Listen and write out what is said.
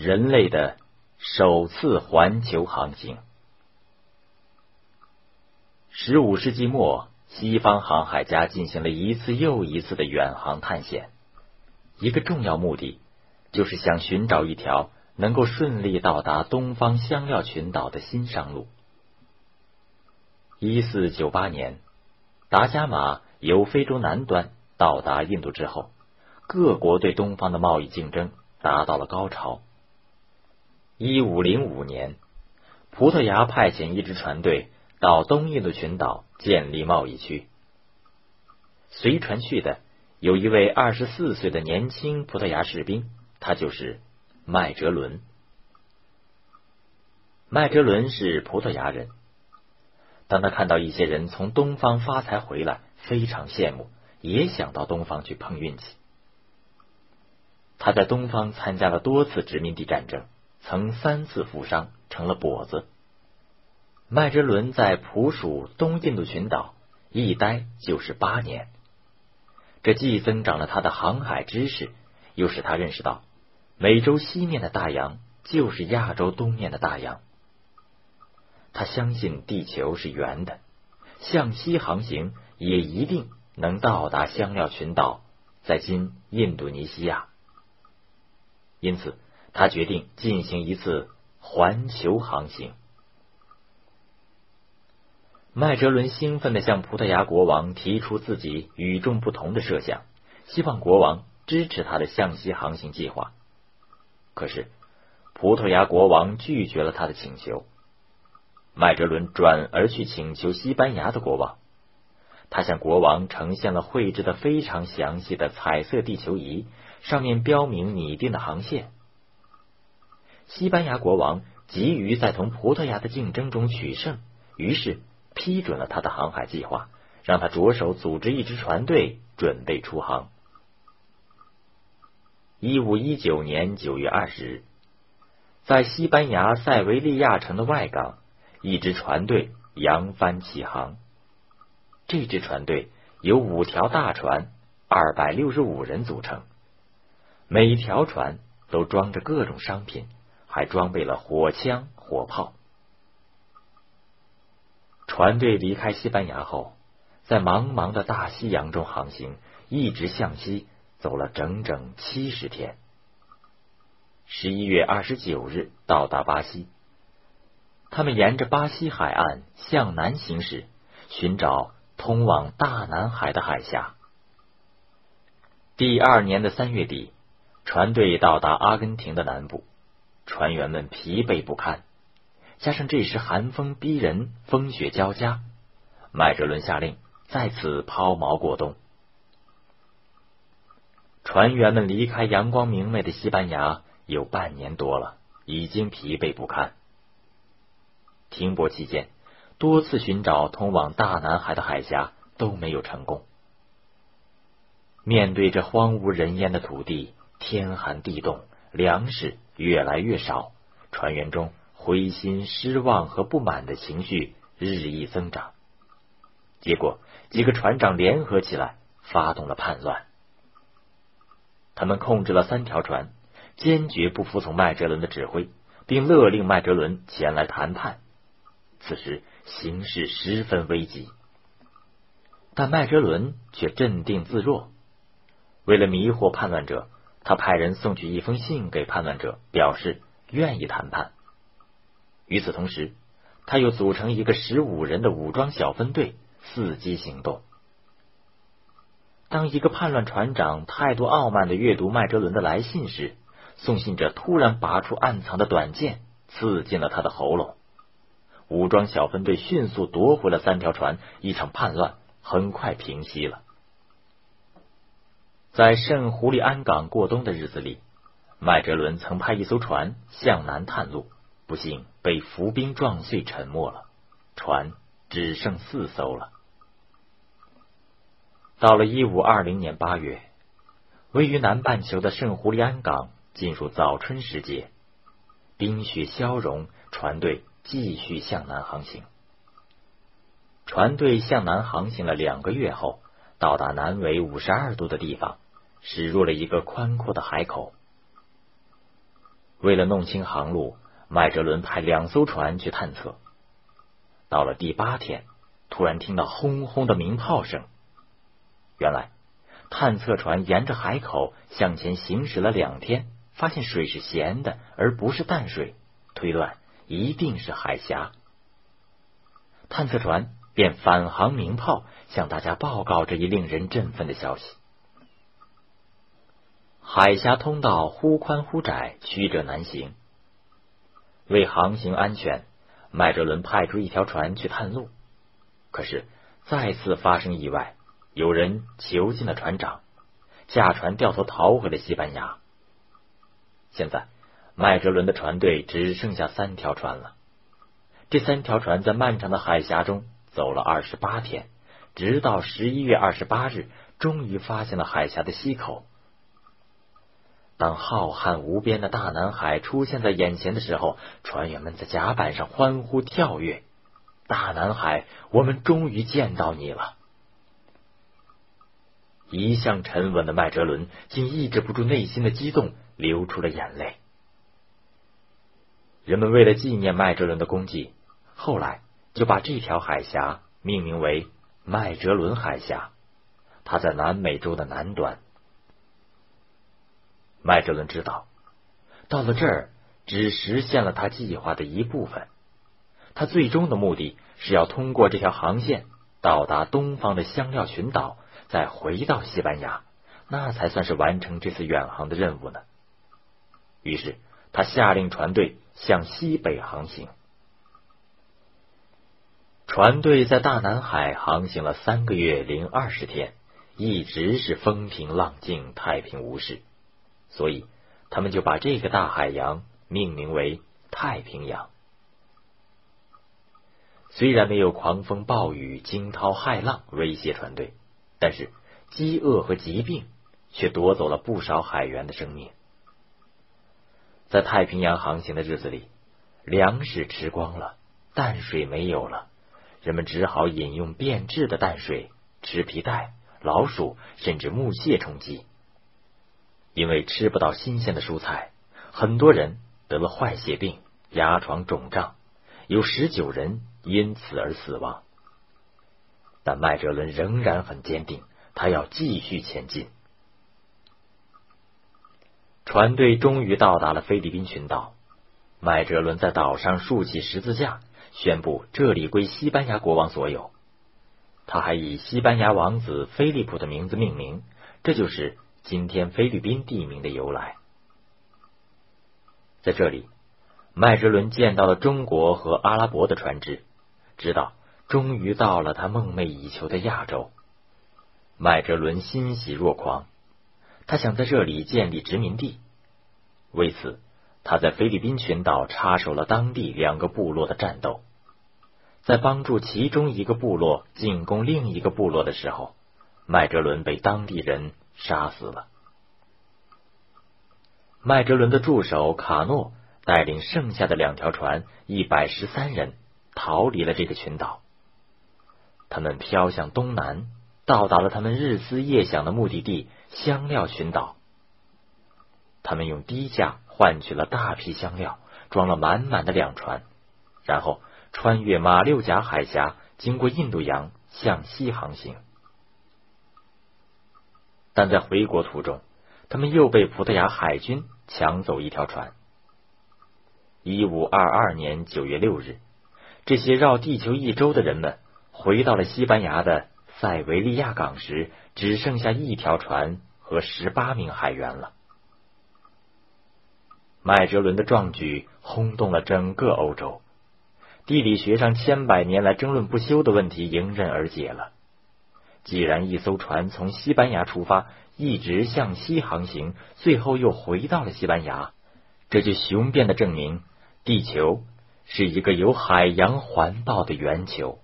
人类的首次环球航行。十五世纪末，西方航海家进行了一次又一次的远航探险，一个重要目的就是想寻找一条能够顺利到达东方香料群岛的新商路。一四九八年，达伽马由非洲南端到达印度之后，各国对东方的贸易竞争达到了高潮。一五零五年，葡萄牙派遣一支船队到东印度群岛建立贸易区。随船去的有一位二十四岁的年轻葡萄牙士兵，他就是麦哲伦。麦哲伦是葡萄牙人。当他看到一些人从东方发财回来，非常羡慕，也想到东方去碰运气。他在东方参加了多次殖民地战争。曾三次负伤，成了跛子。麦哲伦在普属东印度群岛一待就是八年，这既增长了他的航海知识，又使他认识到美洲西面的大洋就是亚洲东面的大洋。他相信地球是圆的，向西航行也一定能到达香料群岛，在今印度尼西亚。因此。他决定进行一次环球航行。麦哲伦兴奋的向葡萄牙国王提出自己与众不同的设想，希望国王支持他的向西航行计划。可是，葡萄牙国王拒绝了他的请求。麦哲伦转而去请求西班牙的国王，他向国王呈现了绘制的非常详细的彩色地球仪，上面标明拟定的航线。西班牙国王急于在同葡萄牙的竞争中取胜，于是批准了他的航海计划，让他着手组织一支船队，准备出航。一五一九年九月二十日，在西班牙塞维利亚城的外港，一支船队扬帆起航。这支船队由五条大船、二百六十五人组成，每条船都装着各种商品。还装备了火枪、火炮。船队离开西班牙后，在茫茫的大西洋中航行，一直向西走了整整七十天。十一月二十九日到达巴西，他们沿着巴西海岸向南行驶，寻找通往大南海的海峡。第二年的三月底，船队到达阿根廷的南部。船员们疲惫不堪，加上这时寒风逼人，风雪交加，麦哲伦下令在此抛锚过冬。船员们离开阳光明媚的西班牙有半年多了，已经疲惫不堪。停泊期间，多次寻找通往大南海的海峡都没有成功。面对这荒无人烟的土地，天寒地冻，粮食。越来越少，船员中灰心、失望和不满的情绪日益增长。结果，几个船长联合起来，发动了叛乱。他们控制了三条船，坚决不服从麦哲伦的指挥，并勒令麦哲伦前来谈判。此时形势十分危急，但麦哲伦却镇定自若。为了迷惑叛乱者。他派人送去一封信给叛乱者，表示愿意谈判。与此同时，他又组成一个十五人的武装小分队，伺机行动。当一个叛乱船长态度傲慢的阅读麦哲伦的来信时，送信者突然拔出暗藏的短剑，刺进了他的喉咙。武装小分队迅速夺回了三条船，一场叛乱很快平息了。在圣胡利安港过冬的日子里，麦哲伦曾派一艘船向南探路，不幸被浮冰撞碎，沉没了。船只剩四艘了。到了一五二零年八月，位于南半球的圣胡利安港进入早春时节，冰雪消融，船队继续向南航行。船队向南航行了两个月后。到达南纬五十二度的地方，驶入了一个宽阔的海口。为了弄清航路，麦哲伦派两艘船去探测。到了第八天，突然听到轰轰的鸣炮声。原来，探测船沿着海口向前行驶了两天，发现水是咸的，而不是淡水，推断一定是海峡。探测船便返航鸣炮，向大家报告这一令人振奋的消息。海峡通道忽宽忽窄，曲折难行。为航行安全，麦哲伦派出一条船去探路。可是再次发生意外，有人囚禁了船长，驾船掉头逃回了西班牙。现在麦哲伦的船队只剩下三条船了。这三条船在漫长的海峡中走了二十八天，直到十一月二十八日，终于发现了海峡的西口。当浩瀚无边的大南海出现在眼前的时候，船员们在甲板上欢呼跳跃。大南海，我们终于见到你了！一向沉稳的麦哲伦竟抑制不住内心的激动，流出了眼泪。人们为了纪念麦哲伦的功绩，后来就把这条海峡命名为麦哲伦海峡。它在南美洲的南端。麦哲伦知道，到了这儿只实现了他计划的一部分。他最终的目的是要通过这条航线到达东方的香料群岛，再回到西班牙，那才算是完成这次远航的任务呢。于是，他下令船队向西北航行。船队在大南海航行了三个月零二十天，一直是风平浪静、太平无事。所以，他们就把这个大海洋命名为太平洋。虽然没有狂风暴雨、惊涛骇浪威胁船队，但是饥饿和疾病却夺走了不少海员的生命。在太平洋航行的日子里，粮食吃光了，淡水没有了，人们只好饮用变质的淡水，吃皮带、老鼠甚至木屑充饥。因为吃不到新鲜的蔬菜，很多人得了坏血病、牙床肿胀，有十九人因此而死亡。但麦哲伦仍然很坚定，他要继续前进。船队终于到达了菲律宾群岛，麦哲伦在岛上竖起十字架，宣布这里归西班牙国王所有。他还以西班牙王子菲利普的名字命名，这就是。今天菲律宾地名的由来，在这里，麦哲伦见到了中国和阿拉伯的船只，知道终于到了他梦寐以求的亚洲。麦哲伦欣喜若狂，他想在这里建立殖民地。为此，他在菲律宾群岛插手了当地两个部落的战斗。在帮助其中一个部落进攻另一个部落的时候，麦哲伦被当地人。杀死了。麦哲伦的助手卡诺带领剩下的两条船一百十三人逃离了这个群岛。他们飘向东南，到达了他们日思夜想的目的地香料群岛。他们用低价换取了大批香料，装了满满的两船，然后穿越马六甲海峡，经过印度洋向西航行。但在回国途中，他们又被葡萄牙海军抢走一条船。一五二二年九月六日，这些绕地球一周的人们回到了西班牙的塞维利亚港时，只剩下一条船和十八名海员了。麦哲伦的壮举轰动了整个欧洲，地理学上千百年来争论不休的问题迎刃而解了。既然一艘船从西班牙出发，一直向西航行，最后又回到了西班牙，这就雄辩的证明，地球是一个由海洋环抱的圆球。